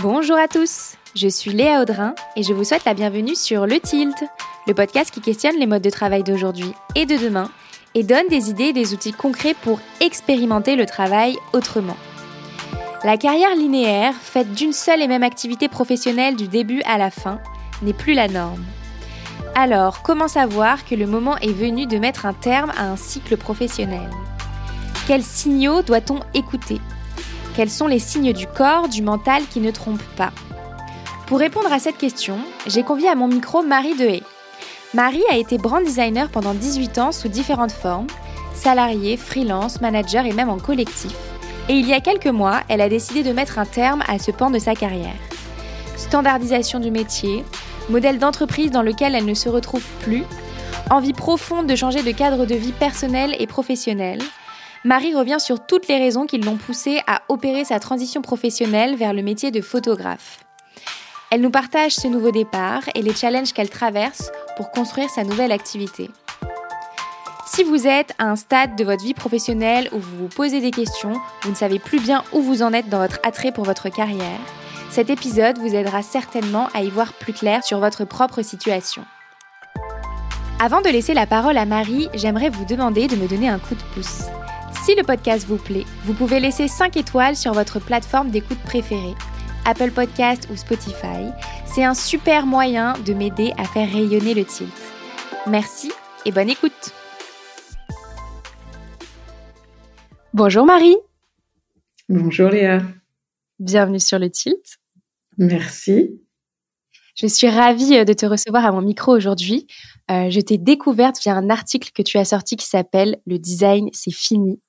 Bonjour à tous, je suis Léa Audrin et je vous souhaite la bienvenue sur Le Tilt, le podcast qui questionne les modes de travail d'aujourd'hui et de demain et donne des idées et des outils concrets pour expérimenter le travail autrement. La carrière linéaire, faite d'une seule et même activité professionnelle du début à la fin, n'est plus la norme. Alors, comment savoir que le moment est venu de mettre un terme à un cycle professionnel? Quels signaux doit-on écouter? Quels sont les signes du corps, du mental qui ne trompent pas Pour répondre à cette question, j'ai convié à mon micro Marie Dehaye. Marie a été brand designer pendant 18 ans sous différentes formes, salarié, freelance, manager et même en collectif. Et il y a quelques mois, elle a décidé de mettre un terme à ce pan de sa carrière. Standardisation du métier, modèle d'entreprise dans lequel elle ne se retrouve plus, envie profonde de changer de cadre de vie personnel et professionnel, Marie revient sur toutes les raisons qui l'ont poussée à opérer sa transition professionnelle vers le métier de photographe. Elle nous partage ce nouveau départ et les challenges qu'elle traverse pour construire sa nouvelle activité. Si vous êtes à un stade de votre vie professionnelle où vous vous posez des questions, vous ne savez plus bien où vous en êtes dans votre attrait pour votre carrière, cet épisode vous aidera certainement à y voir plus clair sur votre propre situation. Avant de laisser la parole à Marie, j'aimerais vous demander de me donner un coup de pouce. Si le podcast vous plaît, vous pouvez laisser 5 étoiles sur votre plateforme d'écoute préférée, Apple Podcast ou Spotify. C'est un super moyen de m'aider à faire rayonner le tilt. Merci et bonne écoute. Bonjour Marie. Bonjour Léa. Bienvenue sur le tilt. Merci. Je suis ravie euh, de te recevoir à mon micro aujourd'hui. Euh, je t'ai découverte via un article que tu as sorti qui s'appelle Le design, c'est fini.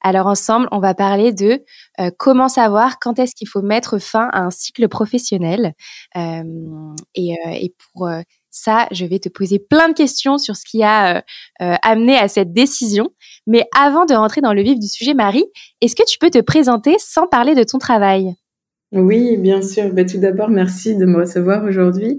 Alors ensemble, on va parler de euh, comment savoir quand est-ce qu'il faut mettre fin à un cycle professionnel. et, pour ça, je vais te poser plein de questions sur ce qui a amené à cette décision. Mais avant de rentrer dans le vif du sujet, Marie, est-ce que tu peux te présenter sans parler de ton travail? Oui, bien sûr. Ben, tout d'abord, merci de me recevoir aujourd'hui.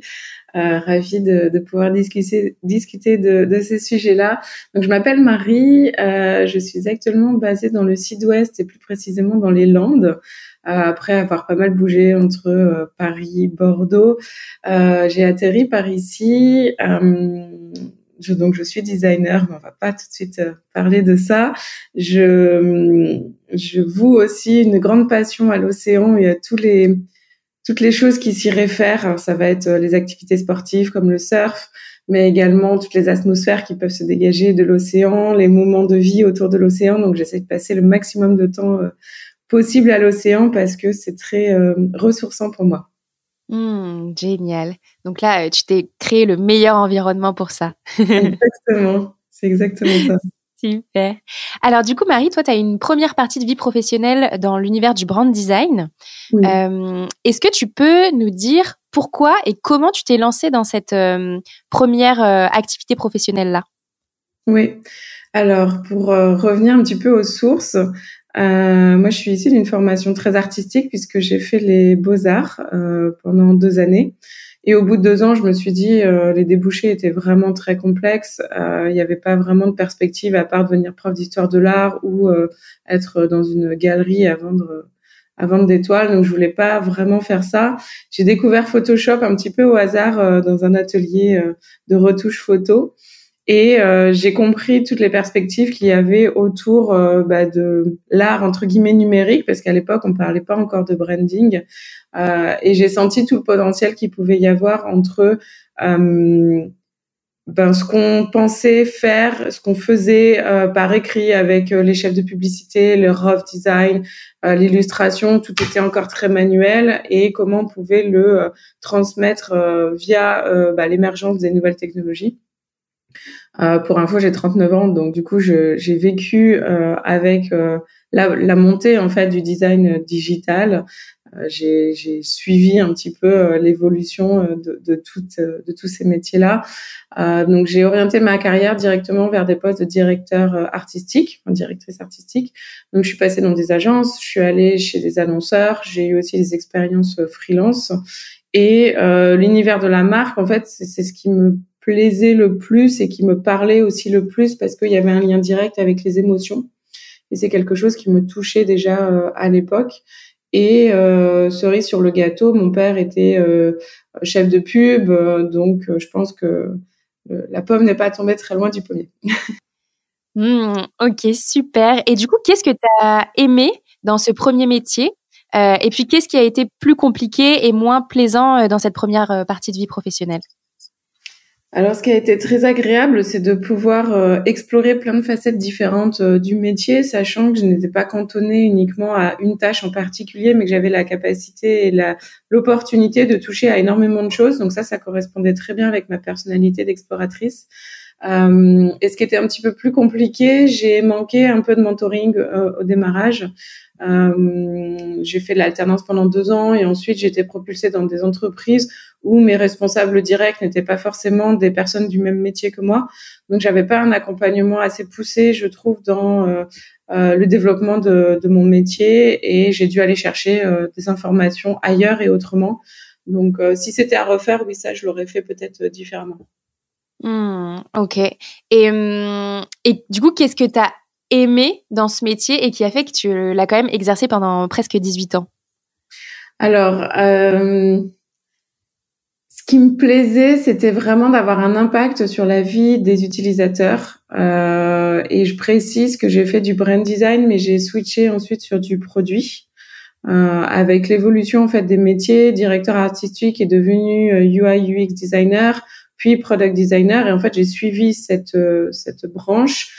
Euh, ravie de, de, pouvoir discuter, discuter de, de ces sujets-là. Donc, je m'appelle Marie. Euh, je suis actuellement basée dans le Sud-Ouest et plus précisément dans les Landes. Euh, après avoir pas mal bougé entre euh, Paris, Bordeaux, euh, j'ai atterri par ici. Je, donc je suis designer, mais on va pas tout de suite parler de ça. Je je voue aussi une grande passion à l'océan et à tous les, toutes les choses qui s'y réfèrent. Alors, ça va être euh, les activités sportives comme le surf, mais également toutes les atmosphères qui peuvent se dégager de l'océan, les moments de vie autour de l'océan. Donc, j'essaie de passer le maximum de temps euh, possible à l'océan parce que c'est très euh, ressourçant pour moi. Mmh, génial. Donc là, tu t'es créé le meilleur environnement pour ça. exactement. C'est exactement ça. Super. Alors du coup, Marie, toi, tu as une première partie de vie professionnelle dans l'univers du brand design. Euh, Est-ce que tu peux nous dire pourquoi et comment tu t'es lancée dans cette euh, première euh, activité professionnelle-là? Oui. Alors, pour euh, revenir un petit peu aux sources, moi, je suis issue d'une formation très artistique puisque j'ai fait les beaux-arts pendant deux années. Et au bout de deux ans, je me suis dit, euh, les débouchés étaient vraiment très complexes. Euh, il n'y avait pas vraiment de perspective à part devenir prof d'histoire de l'art ou euh, être dans une galerie à vendre à vendre des toiles. Donc, je voulais pas vraiment faire ça. J'ai découvert Photoshop un petit peu au hasard dans un atelier de retouche photo. Et j'ai compris toutes les perspectives qu'il y avait autour bah, de l'art entre guillemets numérique, parce qu'à l'époque on parlait pas encore de branding. Euh, et j'ai senti tout le potentiel qu'il pouvait y avoir entre euh, ben, ce qu'on pensait faire, ce qu'on faisait euh, par écrit avec les chefs de publicité, le rough design, l'illustration, tout était encore très manuel et comment on pouvait le transmettre via bah, l'émergence des nouvelles technologies. Pour info, j'ai 39 ans, donc du coup, j'ai vécu avec la, la, montée en fait du design digital, euh, j'ai suivi un petit peu euh, l'évolution euh, de, de, de tous ces métiers-là. donc, j'ai orienté ma carrière directement vers des postes de directeur artistique, directrice artistique. Donc, je suis passée dans des agences, je suis allée chez des annonceurs, j'ai eu aussi des expériences freelance. Et l'univers de la marque, en fait, c'est ce qui me plaisait le plus et qui me parlait aussi le plus parce qu'il y avait un lien direct avec les émotions. Et c'est quelque chose qui me touchait déjà à l'époque. Et cerise sur le gâteau, mon père était chef de pub, donc je pense que la pomme n'est pas tombée très loin du pommier. Mmh, ok, super. Et du coup, qu'est-ce que tu as aimé dans ce premier métier? Et puis, qu'est-ce qui a été plus compliqué et moins plaisant dans cette première partie de vie professionnelle? Alors, ce qui a été très agréable, c'est de pouvoir euh, explorer plein de facettes différentes euh, du métier, sachant que je n'étais pas cantonnée uniquement à une tâche en particulier, mais que j'avais la capacité et l'opportunité de toucher à énormément de choses. Donc ça, ça correspondait très bien avec ma personnalité d'exploratrice. Euh, et ce qui était un petit peu plus compliqué, j'ai manqué un peu de mentoring au démarrage. Euh, j'ai fait l'alternance pendant deux ans et ensuite été propulsée dans des entreprises où mes responsables directs n'étaient pas forcément des personnes du même métier que moi. Donc j'avais pas un accompagnement assez poussé, je trouve, dans euh, euh, le développement de, de, mon métier et j'ai dû aller chercher euh, des informations ailleurs et autrement. Donc si c'était à refaire, oui, ça je l'aurais fait peut-être différemment. Mmh, ok. Et, hum, et du coup, qu'est-ce que tu as aimé dans ce métier et qui a fait que tu l'as quand même exercé pendant presque 18 ans? Alors, euh, ce qui me plaisait, c'était vraiment d'avoir un impact sur la vie des utilisateurs. Euh, et je précise que j'ai fait du brand design, mais j'ai switché ensuite sur du produit. Euh, avec l'évolution en fait des métiers, directeur artistique est devenu UI UX designer, puis product designer, et en fait j'ai suivi cette cette branche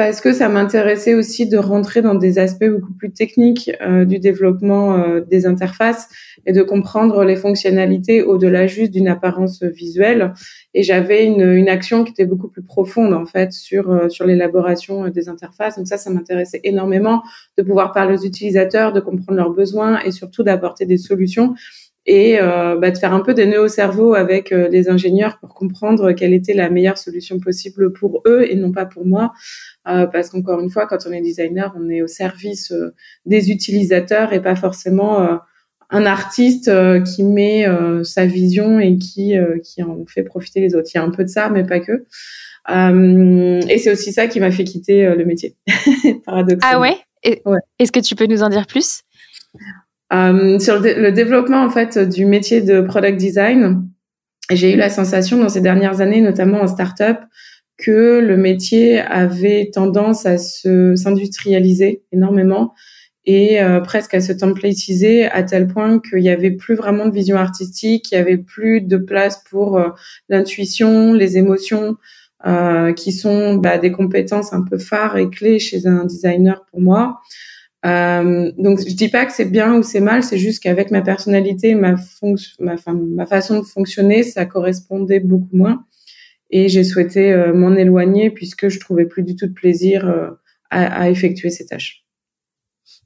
parce que ça m'intéressait aussi de rentrer dans des aspects beaucoup plus techniques euh, du développement euh, des interfaces et de comprendre les fonctionnalités au-delà juste d'une apparence visuelle. Et j'avais une, une, action qui était beaucoup plus profonde en fait sur euh, sur l'élaboration des interfaces. Donc ça, ça m'intéressait énormément de pouvoir parler aux utilisateurs, de comprendre leurs besoins et surtout d'apporter des solutions et bah, de faire un peu des nœuds au cerveau avec les ingénieurs pour comprendre quelle était la meilleure solution possible pour eux et non pas pour moi. Euh, parce qu'encore une fois, quand on est designer, on est au service euh, des utilisateurs et pas forcément euh, un artiste qui met sa vision et qui qui en fait profiter les autres. Il y a un peu de ça, mais pas que. et c'est aussi ça qui m'a fait quitter le métier, paradoxalement. Ah ouais, Est-ce que tu peux nous en dire plus? Sur le, le, développement en fait du métier de product design, j'ai eu la sensation dans ces dernières années, notamment en startup, que le métier avait tendance à se s'industrialiser énormément et euh, presque à se templatiser à tel point qu'il y avait plus vraiment de vision artistique, il y avait plus de place pour euh, l'intuition, les émotions, euh, qui sont bah, des compétences un peu phares et clés chez un designer pour moi. Euh, donc je dis pas que c'est bien ou c'est mal, c'est juste qu'avec ma personnalité, ma, ma, ma façon de fonctionner, ça correspondait beaucoup moins et j'ai souhaité euh, m'en éloigner puisque je trouvais plus du tout de plaisir euh, à, effectuer ces tâches.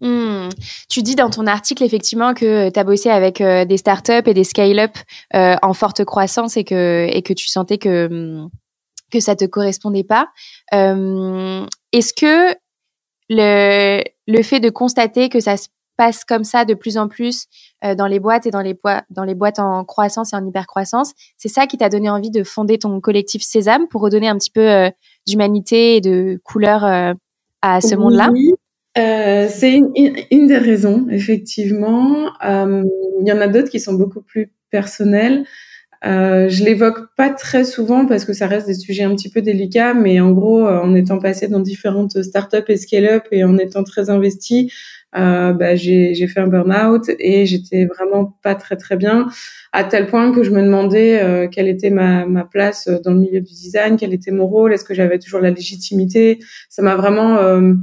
Hmm. Tu dis dans ton article effectivement que tu as bossé avec euh, des startups et des scale-up en forte croissance et que, tu sentais que, que ça te correspondait pas. Est-ce que le, le fait de constater que ça se passe comme ça de plus en plus euh, dans les boîtes et dans les, dans les boîtes en croissance et en hypercroissance. C'est ça qui t'a donné envie de fonder ton collectif Sésame pour redonner un petit peu euh, d'humanité et de couleur euh, à ce monde-là? c'est une, une, des raisons, effectivement. Il y en a d'autres qui sont beaucoup plus personnelles. Euh, je l'évoque pas très souvent parce que ça reste des sujets un petit peu délicats, mais en gros, en étant passé dans différentes startups et scale-up et en étant très investi, euh, bah, j'ai fait un burn-out et j'étais vraiment pas très très bien, à tel point que je me demandais euh, quelle était ma, ma place dans le milieu du design, quel était mon rôle, est-ce que j'avais toujours la légitimité. Ça m'a vraiment euh,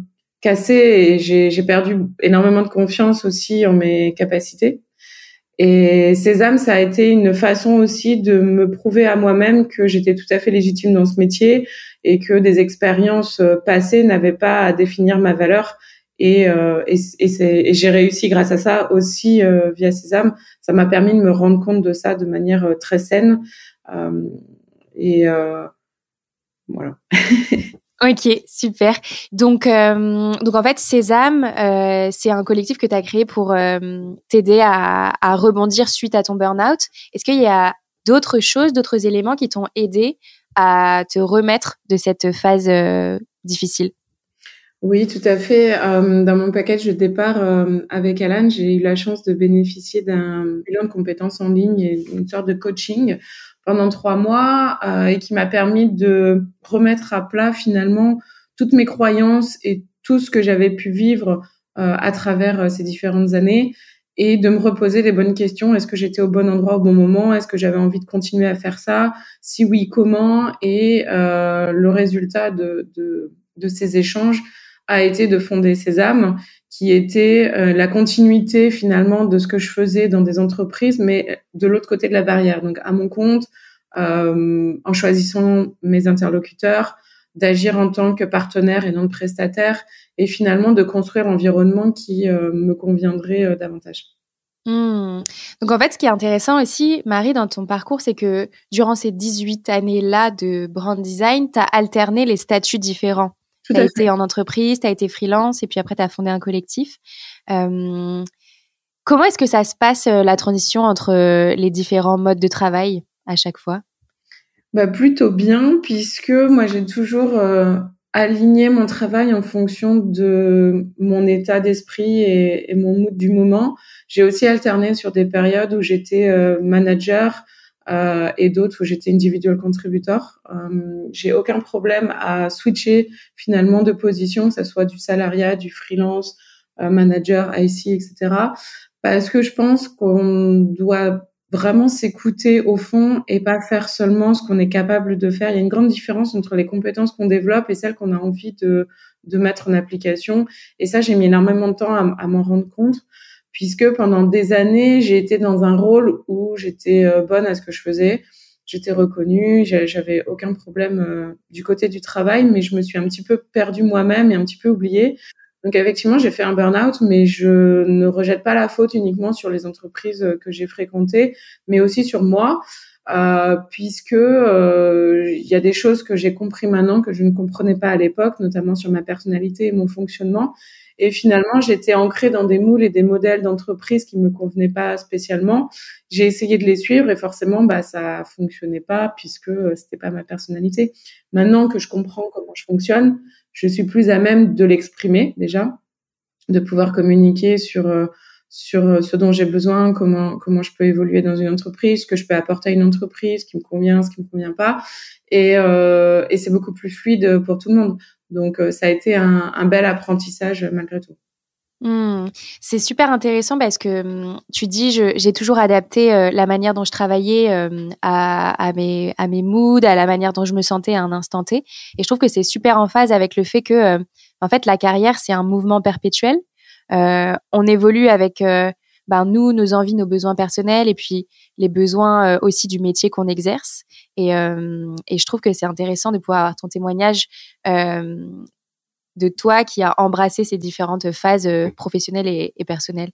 cassé et j'ai perdu énormément de confiance aussi en mes capacités. Et Sésame, ça a été une façon aussi de me prouver à moi-même que j'étais tout à fait légitime dans ce métier et que des expériences euh, passées n'avaient pas à définir ma valeur et, euh, et, et j'ai réussi grâce à ça aussi euh, via Sésame. Ça m'a permis de me rendre compte de ça de manière euh, très saine. Euh, et euh, voilà. Ok, super. Donc, euh, donc en fait, Sésame, euh, c'est un collectif que tu as créé pour t'aider à, rebondir suite à ton burn-out. Est-ce qu'il y a d'autres choses, d'autres éléments qui t'ont aidé à te remettre de cette phase difficile? Oui, tout à fait. Euh, dans mon package de départ euh, avec Alan, j'ai eu la chance de bénéficier d'un bilan de compétences en ligne et une sorte de coaching pendant trois mois euh, et qui m'a permis de remettre à plat finalement toutes mes croyances et tout ce que j'avais pu vivre à travers ces différentes années et de me reposer les bonnes questions. Est-ce que j'étais au bon endroit au bon moment? Est-ce que j'avais envie de continuer à faire ça? Si oui, comment? Et le résultat de, de, de ces échanges a été de fonder Sésame, qui était euh, la continuité finalement de ce que je faisais dans des entreprises, mais de l'autre côté de la barrière, donc à mon compte, euh, en choisissant mes interlocuteurs, d'agir en tant que partenaire et non de prestataire, et finalement de construire l'environnement qui euh, me conviendrait davantage. Hmm. Donc en fait, ce qui est intéressant aussi, Marie, dans ton parcours, c'est que durant ces 18 années-là de brand design, tu as alterné les statuts différents. Tu as été en entreprise, tu as été freelance et puis après tu as fondé un collectif. Euh, comment est-ce que ça se passe euh, la transition entre euh, les différents modes de travail à chaque fois? Bah, Plutôt bien puisque moi j'ai toujours aligné mon travail en fonction de mon état d'esprit et, et, mon mood du moment. J'ai aussi alterné sur des périodes où j'étais manager, euh, et d'autres où j'étais individual contributor. Euh, j'ai aucun problème à switcher finalement de position, que ce soit du salariat, du freelance, euh, manager, IC, etc. Parce que je pense qu'on doit vraiment s'écouter au fond et pas faire seulement ce qu'on est capable de faire. Il y a une grande différence entre les compétences qu'on développe et celles qu'on a envie de, de mettre en application. Et ça, j'ai mis énormément de temps à, à m'en rendre compte puisque pendant des années, j'ai été dans un rôle où j'étais euh, bonne à ce que je faisais. J'étais reconnue, j'avais aucun problème euh, du côté du travail, mais je me suis un petit peu perdue moi-même et un petit peu oubliée. Donc effectivement, j'ai fait un burn-out, mais je ne rejette pas la faute uniquement sur les entreprises euh, que j'ai fréquentées, mais aussi sur moi, euh, puisque il y a des choses que j'ai compris maintenant que je ne comprenais pas à l'époque, notamment sur ma personnalité et mon fonctionnement, et finalement, j'étais ancrée dans des moules et des modèles d'entreprise qui me convenaient pas spécialement. J'ai essayé de les suivre et forcément, bah, ça fonctionnait pas puisque euh, c'était pas ma personnalité. Maintenant que je comprends comment je fonctionne, je suis plus à même de l'exprimer déjà, de pouvoir communiquer sur euh, sur euh, ce dont j'ai besoin, comment comment je peux évoluer dans une entreprise, ce que je peux apporter à une entreprise, ce qui me convient, ce qui me convient pas, et, euh, et c'est beaucoup plus fluide pour tout le monde. Donc, euh, ça a été un, bel apprentissage malgré tout. Hmm. C'est super intéressant parce que hmm, tu dis j'ai toujours adapté euh, la manière dont je travaillais euh, à, mes, à mes moods, à la manière dont je me sentais à un instant T. Et je trouve que c'est super en phase avec le fait que en fait la carrière c'est un mouvement perpétuel. On évolue avec ben, nous, nos envies, nos besoins personnels et puis les besoins aussi du métier qu'on exerce. Et, euh, et je trouve que c'est intéressant de pouvoir avoir ton témoignage euh, de toi qui a embrassé ces différentes phases euh, professionnelles et, et personnelles.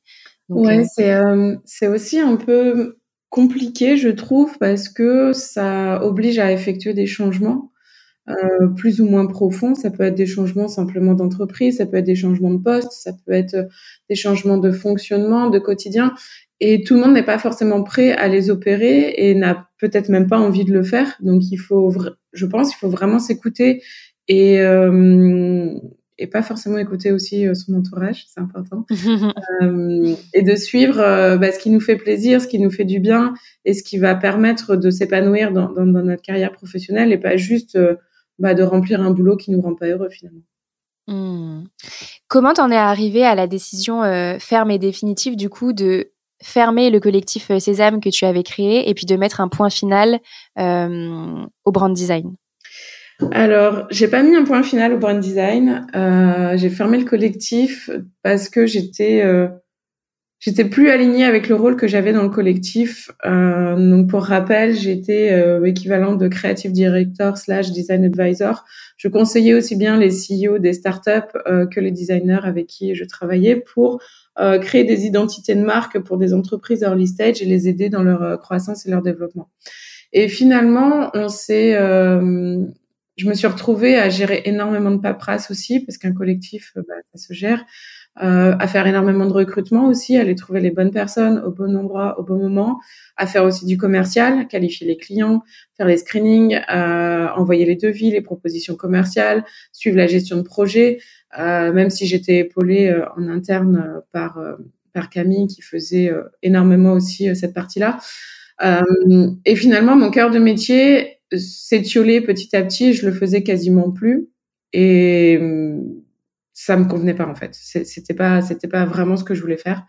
Oui, c'est c'est aussi un peu compliqué, je trouve, parce que ça oblige à effectuer des changements. Euh, plus ou moins profonds. Ça peut être des changements simplement d'entreprise, ça peut être des changements de poste, ça peut être des changements de fonctionnement, de quotidien. Et tout le monde n'est pas forcément prêt à les opérer et n'a peut-être même pas envie de le faire. Donc il faut, je pense, il faut vraiment s'écouter et euh, et pas forcément écouter aussi euh, son entourage, c'est important. euh, et de suivre euh, bah, ce qui nous fait plaisir, ce qui nous fait du bien et ce qui va permettre de s'épanouir dans, dans, dans, notre carrière professionnelle et pas juste euh, bah, de remplir un boulot qui nous rend pas heureux finalement. Hmm. Comment t'en es arrivé à la décision ferme et définitive du coup de fermer le collectif euh, Sésame que tu avais créé et puis de mettre un point final euh, au brand design? Alors, j'ai pas mis un point final au brand design. Euh, j'ai fermé le collectif parce que j'étais euh, j'étais plus alignée avec le rôle que j'avais dans le collectif. Euh, donc, pour rappel, j'étais euh, équivalent de creative director slash design advisor. Je conseillais aussi bien les CEO des startups que les designers avec qui je travaillais pour euh, créer des identités de marque pour des entreprises early stage et les aider dans leur euh, croissance et leur développement. Et finalement, on s'est, euh, je me suis retrouvée à gérer énormément de paperasse aussi parce qu'un collectif, bah, ça se gère. Euh, à faire énormément de recrutement aussi, aller trouver les bonnes personnes au bon endroit, au bon moment, à faire aussi du commercial, qualifier les clients, faire les screenings, euh, envoyer les devis, les propositions commerciales, suivre la gestion de projet, euh, même si j'étais épaulée euh, en interne par, par Camille qui faisait énormément aussi cette partie-là. et finalement, mon cœur de métier s'étiolait petit à petit, je le faisais quasiment plus. Et ça me convenait pas en fait. C'était pas, c'était pas vraiment ce que je voulais faire.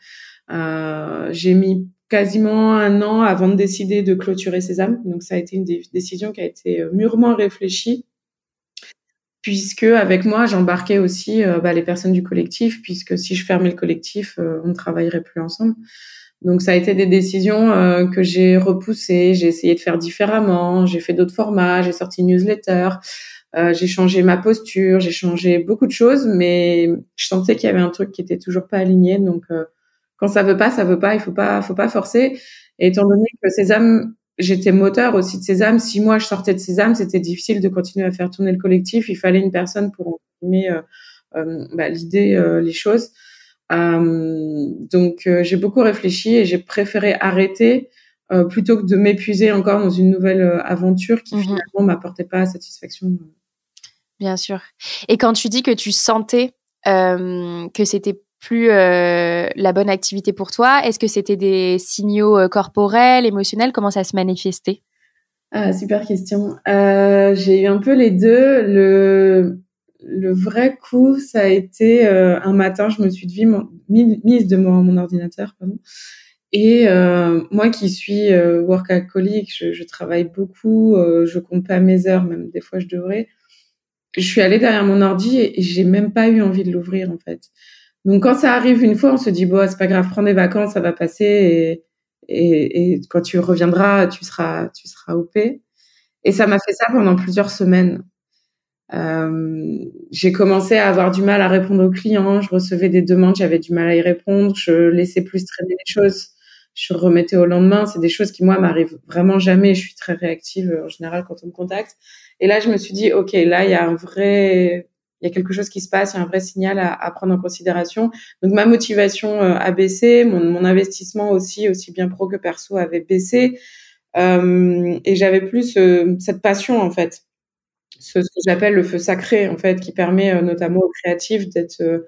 Euh, j'ai mis quasiment un an avant de décider de clôturer Sésame. Donc ça a été une décision qui a été euh, mûrement réfléchie, puisque avec moi j'embarquais aussi euh, bah, les personnes du collectif, puisque si je fermais le collectif, euh, on ne travaillerait plus ensemble. Donc ça a été des décisions que j'ai repoussées, j'ai essayé de faire différemment, j'ai fait d'autres formats, j'ai sorti une newsletter. Euh, j'ai changé ma posture, j'ai changé beaucoup de choses, mais je sentais qu'il y avait un truc qui était toujours pas aligné. Donc, euh, quand ça veut pas, ça veut pas. Il faut pas, faut pas forcer. Et étant donné que Sésame, j'étais moteur aussi de Sésame. Si moi je sortais de Sésame, c'était difficile de continuer à faire tourner le collectif. Il fallait une personne pour imprimer euh, euh, bah, l'idée, les choses. donc, j'ai beaucoup réfléchi et j'ai préféré arrêter plutôt que de m'épuiser encore dans une nouvelle aventure qui mmh finalement m'apportait pas satisfaction. Bien sûr. Et quand tu dis que tu sentais euh, que c'était plus euh, la bonne activité pour toi, est-ce que c'était des signaux euh, corporels, émotionnels? Comment ça se manifestait? Ah, Super question. Euh, j'ai eu un peu les deux. Le, vrai coup, ça a été euh, un matin, je me suis mise devant mon ordinateur. Pardon, et moi qui suis workaholic, je, je travaille beaucoup, je compte pas mes heures, même des fois je devrais je suis allée derrière mon ordi et, j'ai même pas eu envie de l'ouvrir en fait. Donc quand ça arrive une fois, on se dit bon, c'est pas grave, prends des vacances, ça va passer et, quand tu reviendras, tu seras tu seras OP. Et ça m'a fait ça pendant plusieurs semaines. Euh, j'ai commencé à avoir du mal à répondre aux clients, je recevais des demandes, j'avais du mal à y répondre, je laissais plus traîner les choses, je remettais au lendemain. C'est des choses qui moi m'arrivent vraiment jamais. Je suis très réactive en général quand on me contacte. Et là, je me suis dit, OK, là, il y a un vrai, il y a quelque chose qui se passe, il y a un vrai signal à, à prendre en considération. Donc, ma motivation euh, a baissé, mon, mon, investissement aussi, aussi bien pro que perso, avait baissé. Euh, et j'avais plus euh, cette passion, en fait. Ce, ce que j'appelle le feu sacré, en fait, qui permet euh, notamment aux créatifs d'être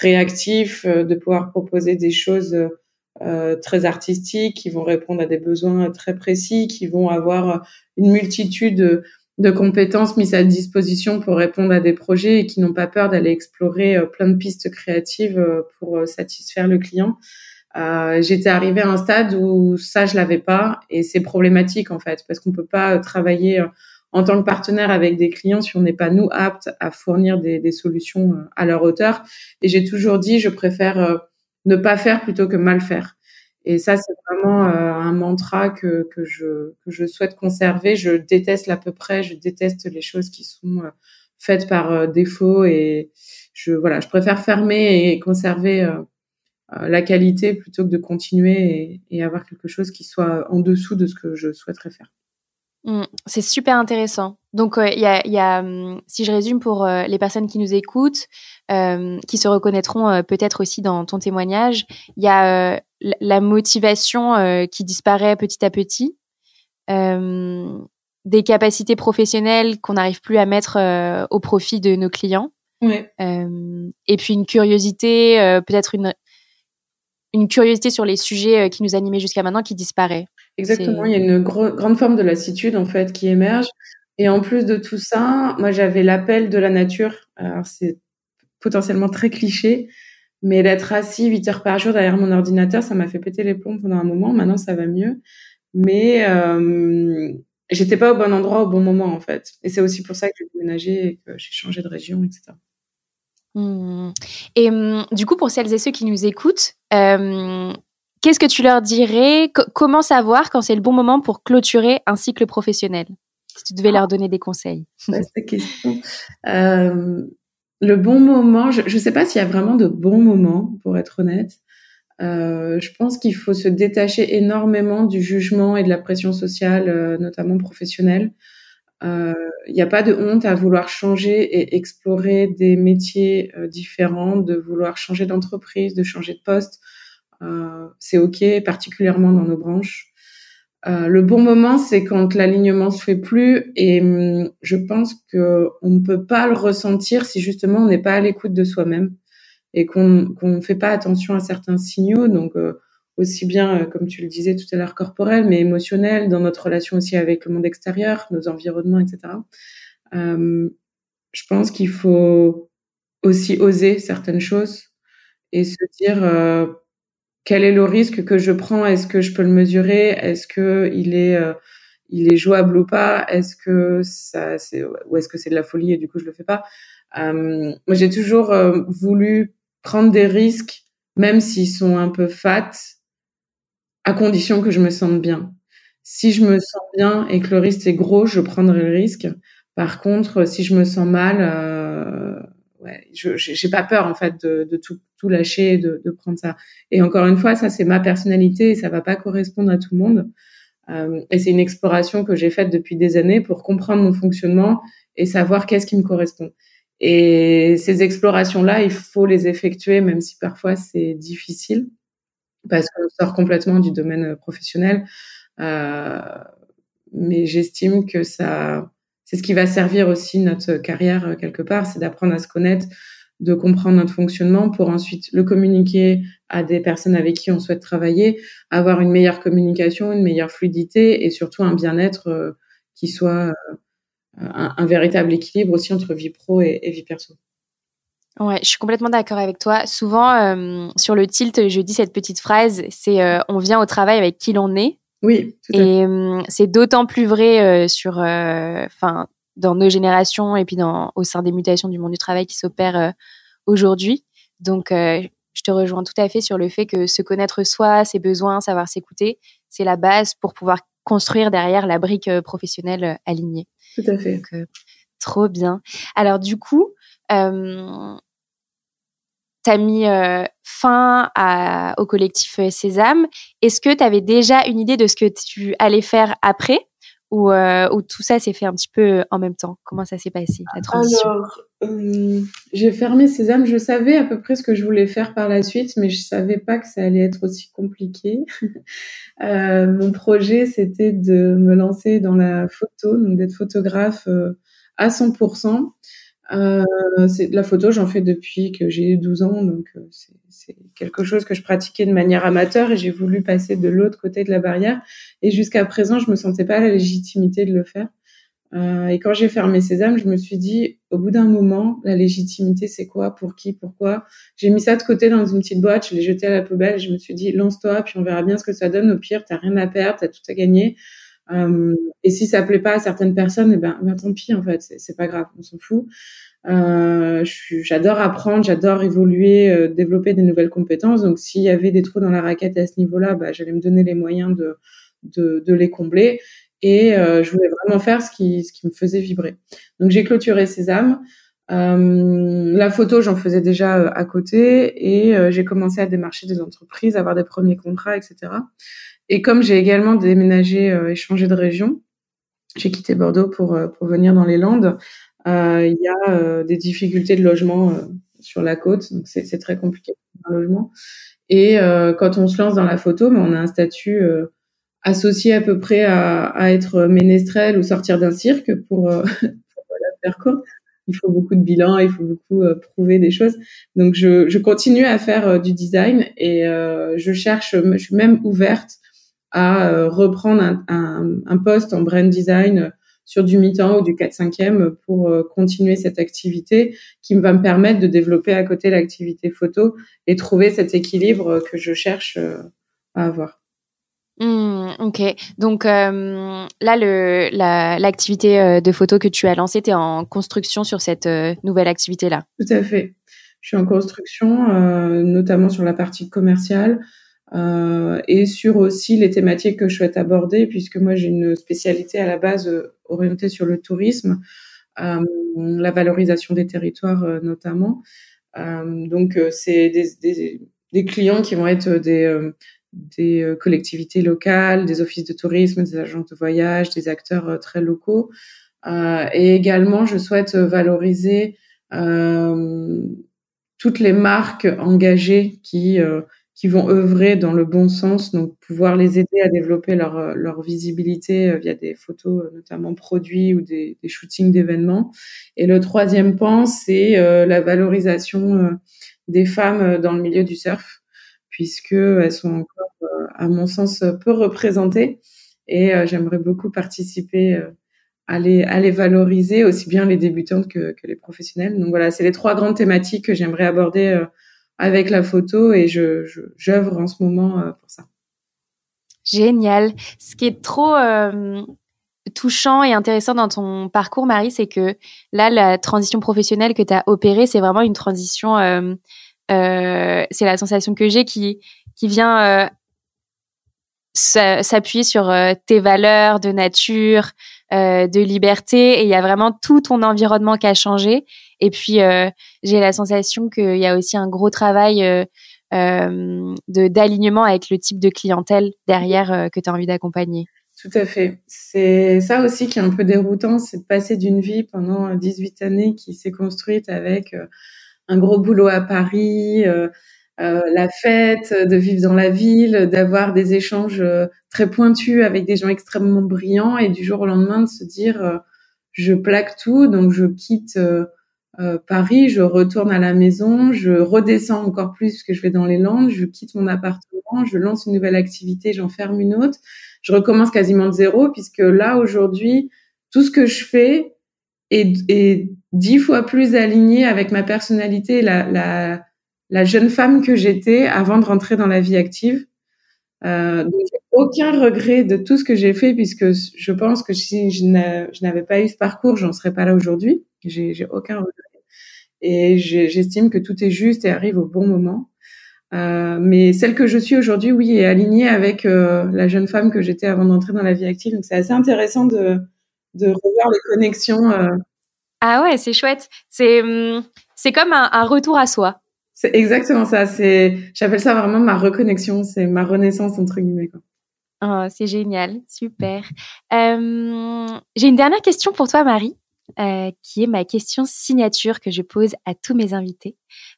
réactifs, de pouvoir proposer des choses très artistiques, qui vont répondre à des besoins très précis, qui vont avoir une multitude de compétences mises à disposition pour répondre à des projets et qui n'ont pas peur d'aller explorer euh, plein de pistes créatives euh, pour euh, satisfaire le client. Euh, J'étais arrivée à un stade où ça je l'avais pas et c'est problématique en fait parce qu'on peut pas travailler en tant que partenaire avec des clients si on n'est pas nous aptes à fournir des, des, solutions à leur hauteur. Et j'ai toujours dit je préfère ne pas faire plutôt que mal faire. Et ça, c'est vraiment euh, un mantra que, que, je, que je souhaite conserver. Je déteste l'à peu près, je déteste les choses qui sont euh, faites par euh, défaut et je, voilà, je préfère fermer et conserver la qualité plutôt que de continuer et, avoir quelque chose qui soit en dessous de ce que je souhaiterais faire. Mmh, c'est super intéressant. Donc, il y a, y a, hum, si je résume pour les personnes qui nous écoutent, euh, qui se reconnaîtront peut-être aussi dans ton témoignage, il y a la motivation euh, qui disparaît petit à petit, euh, des capacités professionnelles qu'on n'arrive plus à mettre euh, au profit de nos clients, et puis une curiosité, peut-être une une curiosité sur les sujets qui nous animaient jusqu'à maintenant qui disparaît. Exactement, il y a une grande forme de lassitude en fait qui émerge. Et en plus de tout ça, moi j'avais l'appel de la nature. Alors c'est potentiellement très cliché, mais d'être assis 8 heures par jour derrière mon ordinateur, ça m'a fait péter les plombs pendant un moment. Maintenant, ça va mieux. Mais euh, j'étais pas au bon endroit au bon moment, en fait. Et c'est aussi pour ça que j'ai déménagé et que j'ai changé de région, etc. Mmh. Et hum, du coup, pour celles et ceux qui nous écoutent, euh, qu'est-ce que tu leur dirais? Comment savoir quand c'est le bon moment pour clôturer un cycle professionnel? Si tu devais leur donner des conseils. C'est question. Euh, le bon moment, je ne sais pas s'il y a vraiment de bons moments, pour être honnête. Euh, je pense qu'il faut se détacher énormément du jugement et de la pression sociale, euh, notamment professionnelle. Il n'y a pas de honte à vouloir changer et explorer des métiers différents, de vouloir changer d'entreprise, de changer de poste. c'est OK, particulièrement dans nos branches. Euh, le bon moment, c'est quand l'alignement se fait plus, et hum, je pense que on ne peut pas le ressentir si justement on n'est pas à l'écoute de soi-même et qu'on ne fait pas attention à certains signaux. Donc euh, aussi bien, euh, comme tu le disais tout à l'heure, corporel, mais émotionnel, dans notre relation aussi avec le monde extérieur, nos environnements, etc. Hum, je pense qu'il faut aussi oser certaines choses et se dire quel est le risque que je prends? Est-ce que je peux le mesurer? Est-ce que il est euh, il est jouable ou pas? Est-ce que ça c'est ou est-ce que c'est de la folie et du coup je le fais pas? Euh, Moi j'ai toujours euh, voulu prendre des risques même s'ils sont un peu fat à condition que je me sente bien. Si je me sens bien et que le risque est gros, je prendrai le risque. Par contre, si je me sens mal, ouais, je j'ai pas peur en fait de, de tout, lâcher, de, de prendre ça. Et encore une fois, ça c'est ma personnalité et ça va pas correspondre à tout le monde. Euh, et c'est une exploration que j'ai faite depuis des années pour comprendre mon fonctionnement et savoir qu'est-ce qui me correspond. Et ces explorations-là, il faut les effectuer, même si parfois c'est difficile, parce qu'on sort complètement du domaine professionnel. Euh, mais j'estime que ça, c'est ce qui va servir aussi notre carrière euh, quelque part, c'est d'apprendre à se connaître, de comprendre notre fonctionnement pour ensuite le communiquer à des personnes avec qui on souhaite travailler, avoir une meilleure communication, une meilleure fluidité et surtout un bien-être euh, qui soit euh, un, véritable équilibre aussi entre vie pro et, vie perso. Ouais, je suis complètement d'accord avec toi. Souvent, sur le tilt, je dis cette petite phrase, c'est on vient au travail avec qui l'on est, oui. Tout et c'est d'autant plus vrai euh, sur, euh, enfin, dans nos générations et puis dans au sein des mutations du monde du travail qui s'opèrent euh, aujourd'hui. Donc, je te rejoins tout à fait sur le fait que se connaître soi, ses besoins, savoir s'écouter, c'est la base pour pouvoir construire derrière la brique professionnelle alignée. Tout à fait. trop bien. Alors du coup, tu as mis euh, fin à, au collectif euh, Sésame. Est-ce que tu avais déjà une idée de ce que tu allais faire après? Ou, euh, ou tout ça s'est fait un petit peu en même temps Comment ça s'est passé, la transition? Alors, j'ai fermé Sésame. Je savais à peu près ce que je voulais faire par la suite, mais je savais pas que ça allait être aussi compliqué. mon projet, c'était de me lancer dans la photo, donc d'être photographe à 100%. Euh, c'est de la photo, j'en fais depuis que j'ai 12 ans, donc euh, c'est quelque chose que je pratiquais de manière amateur et j'ai voulu passer de l'autre côté de la barrière. Et jusqu'à présent, je me sentais pas la légitimité de le faire. Euh, et quand j'ai fermé Sésame, je me suis dit, au bout d'un moment, la légitimité, c'est quoi? Pour qui? Pourquoi? J'ai mis ça de côté dans une petite boîte, je l'ai jeté à la poubelle. Je me suis dit, lance-toi, puis on verra bien ce que ça donne. Au pire, t'as rien à perdre, t'as tout à gagner. Euh, et si ça plaît pas à certaines personnes, eh ben, ben tant pis en fait, c'est pas grave, on s'en fout. Euh, j'adore apprendre, j'adore évoluer, euh, développer des nouvelles compétences. Donc s'il y avait des trous dans la raquette à ce niveau-là, bah, j'allais me donner les moyens de, de, de les combler. Et euh, je voulais vraiment faire ce qui, ce qui me faisait vibrer. Donc j'ai clôturé Sésame. Euh, la photo, j'en faisais déjà à côté et j'ai commencé à démarcher des entreprises, avoir des premiers contrats, etc. Et comme j'ai également déménagé euh, et changé de région, j'ai quitté Bordeaux pour, euh, pour venir dans les Landes. Euh, il y a des difficultés de logement sur la côte, donc c'est très compliqué un logement. Et quand on se lance dans la photo, mais on a un statut associé à peu près à, à être ménestrel ou sortir d'un cirque pour, la faire courte il faut beaucoup de bilans, il faut beaucoup prouver des choses. Donc je, je continue à faire du design et je cherche, je suis même ouverte à euh, reprendre un, un, un, poste en brand design euh, sur du mi-temps ou du 4-5e pour euh, continuer cette activité qui va me permettre de développer à côté l'activité photo et trouver cet équilibre que je cherche à avoir. Mmh, ok, donc euh, là, le, l'activité de photo que tu as lancée, tu es en construction sur cette nouvelle activité-là? Tout à fait. Je suis en construction, euh, notamment sur la partie commerciale, euh, et sur aussi les thématiques que je souhaite aborder, puisque moi j'ai une spécialité à la base euh, orientée sur le tourisme, euh, la valorisation des territoires notamment. Donc c'est des, clients qui vont être des, des collectivités locales, des offices de tourisme, des agences de voyage, des acteurs très locaux. et également, je souhaite valoriser toutes les marques engagées qui qui vont œuvrer dans le bon sens, donc pouvoir les aider à développer leur, euh, leur visibilité euh, via des photos, euh, notamment produits ou des, des shootings d'événements. Et le troisième pan, c'est la valorisation des femmes dans le milieu du surf, puisque elles sont encore, à mon sens, peu représentées. Et j'aimerais beaucoup participer à les, à les valoriser, aussi bien les débutantes que, que les professionnels. Donc voilà, c'est les trois grandes thématiques que j'aimerais aborder avec la photo et je j'œuvre en ce moment euh, pour ça. Génial. Ce qui est trop euh, touchant et intéressant dans ton parcours, Marie, c'est que là, la transition professionnelle que tu as opérée, c'est vraiment une transition, euh, c'est la sensation que j'ai qui, qui vient s'appuyer sur tes valeurs de nature, de liberté, et il y a vraiment tout ton environnement qui a changé. Et puis, euh, j'ai la sensation qu'il y a aussi un gros travail euh, euh, de d'alignement avec le type de clientèle derrière que tu as envie d'accompagner. Tout à fait. C'est ça aussi qui est un peu déroutant, c'est de passer d'une vie pendant 18 années qui s'est construite avec un gros boulot à Paris, euh, la fête, de vivre dans la ville, d'avoir des échanges très pointus avec des gens extrêmement brillants et du jour au lendemain de se dire je plaque tout, donc je quitte euh, Paris, je retourne à la maison, je redescends encore plus parce que je vais dans les Landes, je quitte mon appartement, je lance une nouvelle activité, j'en ferme une autre, je recommence quasiment de zéro puisque là aujourd'hui, tout ce que je fais est, dix fois plus aligné avec ma personnalité, la, la, la jeune femme que j'étais avant de rentrer dans la vie active. Euh, donc, aucun regret de tout ce que j'ai fait puisque je pense que si je n'avais pas eu ce parcours, j'en serais pas là aujourd'hui. J'ai aucun regret. Et j'estime que tout est juste et arrive au bon moment. Euh, mais celle que je suis aujourd'hui, oui, est alignée avec euh, la jeune femme que j'étais avant d'entrer dans la vie active. Donc c'est assez intéressant de, revoir les connexions. Euh. Ah ouais, c'est chouette. C'est hum, comme un, retour à soi. C'est exactement ça. C'est j'appelle ça vraiment ma reconnexion. C'est ma renaissance entre guillemets. Quoi. Oh, c'est génial, super. Euh, J'ai une dernière question pour toi, Marie. Euh, qui est ma question signature que je pose à tous mes invités.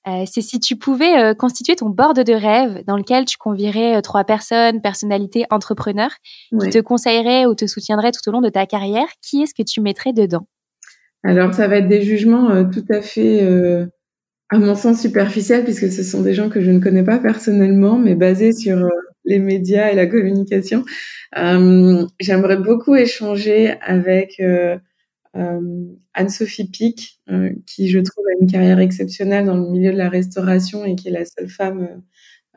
Euh, c'est si tu pouvais euh, constituer ton board de rêve dans lequel tu convierais trois personnes, personnalités, entrepreneurs, qui te conseilleraient ou te soutiendraient tout au long de ta carrière, qui est-ce que tu mettrais dedans? Alors, ça va être des jugements tout à fait, à mon sens, superficiels, puisque ce sont des gens que je ne connais pas personnellement, mais basés sur les médias et la communication. J'aimerais beaucoup échanger avec euh, Anne-Sophie Pic, euh, qui je trouve a une carrière exceptionnelle dans le milieu de la restauration et qui est la seule femme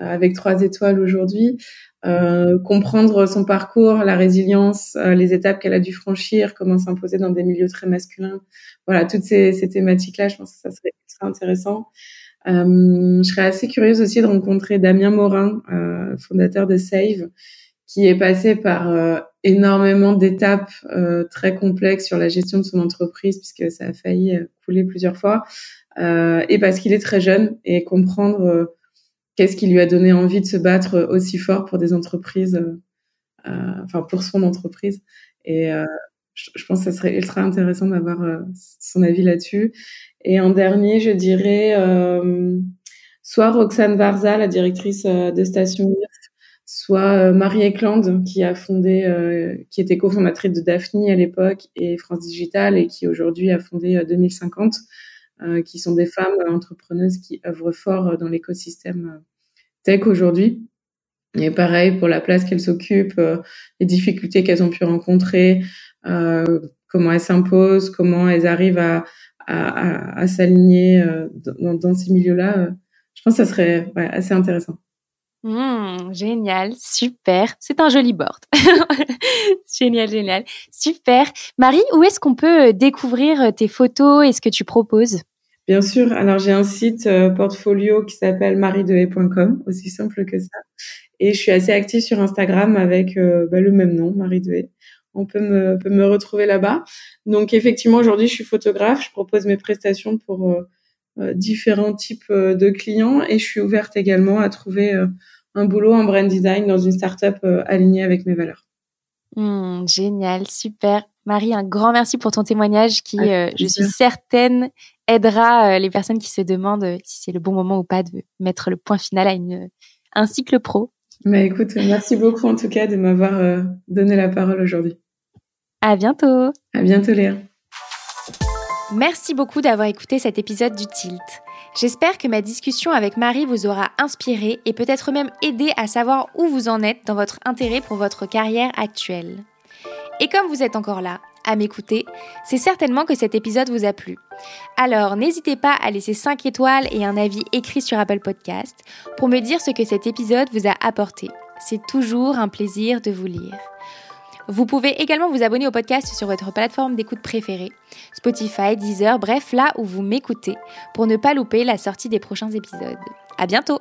euh, avec trois étoiles aujourd'hui. Comprendre son parcours, la résilience, les étapes qu'elle a dû franchir, comment s'imposer dans des milieux très masculins. Voilà, toutes ces, ces thématiques-là, je pense que ça serait très intéressant. je serais assez curieuse aussi de rencontrer Damien Morin, fondateur de Save, qui est passé par euh, énormément d'étapes euh, très complexes sur la gestion de son entreprise, puisque ça a failli euh, couler plusieurs fois, et parce qu'il est très jeune, et comprendre qu'est-ce qui lui a donné envie de se battre aussi fort pour des entreprises, enfin pour son entreprise. Et je, pense que ça serait ultra intéressant d'avoir son avis là-dessus. Et en dernier, je dirais soit Roxane Varza, la directrice de Station soit euh, Marie Eklund qui a fondé, euh, qui était cofondatrice de Daphne à l'époque et France Digital et qui aujourd'hui a fondé 2050, euh, qui sont des femmes entrepreneuses qui œuvrent fort dans l'écosystème tech aujourd'hui. Et pareil pour la place qu'elles occupent, les difficultés qu'elles ont pu rencontrer, comment elles s'imposent, comment elles arrivent à, à, à, s'aligner dans, dans, ces milieux-là. je pense que ça serait assez intéressant. Mmh, génial, super. C'est un joli board. génial, génial. Super. Marie, où est-ce qu'on peut euh, découvrir euh, tes photos et ce que tu proposes? Bien sûr. Alors, j'ai un site euh, portfolio qui s'appelle mariedehaye.com, aussi simple que ça. Et je suis assez active sur Instagram avec bah, le même nom, Marie Dehaye. On peut me, peut me retrouver là-bas. Donc, effectivement, aujourd'hui, je suis photographe. Je propose mes prestations pour différents types de clients et je suis ouverte également à trouver un boulot en brand design dans une startup euh, alignée avec mes valeurs. Hmm, génial, super. Marie, un grand merci pour ton témoignage qui, euh, je suis certaine, aidera euh, les personnes qui se demandent euh, si c'est le bon moment ou pas de mettre le point final à une, un cycle pro. Mais écoute, merci beaucoup en tout cas de m'avoir donné la parole aujourd'hui. À bientôt. À bientôt Léa. Merci beaucoup d'avoir écouté cet épisode du Tilt. J'espère que ma discussion avec Marie vous aura inspiré et peut-être même aidé à savoir où vous en êtes dans votre intérêt pour votre carrière actuelle. Et comme vous êtes encore là, à m'écouter, c'est certainement que cet épisode vous a plu. Alors n'hésitez pas à laisser 5 étoiles et un avis écrit sur Apple Podcast pour me dire ce que cet épisode vous a apporté. C'est toujours un plaisir de vous lire. Vous pouvez également vous abonner au podcast sur votre plateforme d'écoute préférée, Spotify, Deezer, bref, là où vous m'écoutez, pour ne pas louper la sortie des prochains épisodes. À bientôt!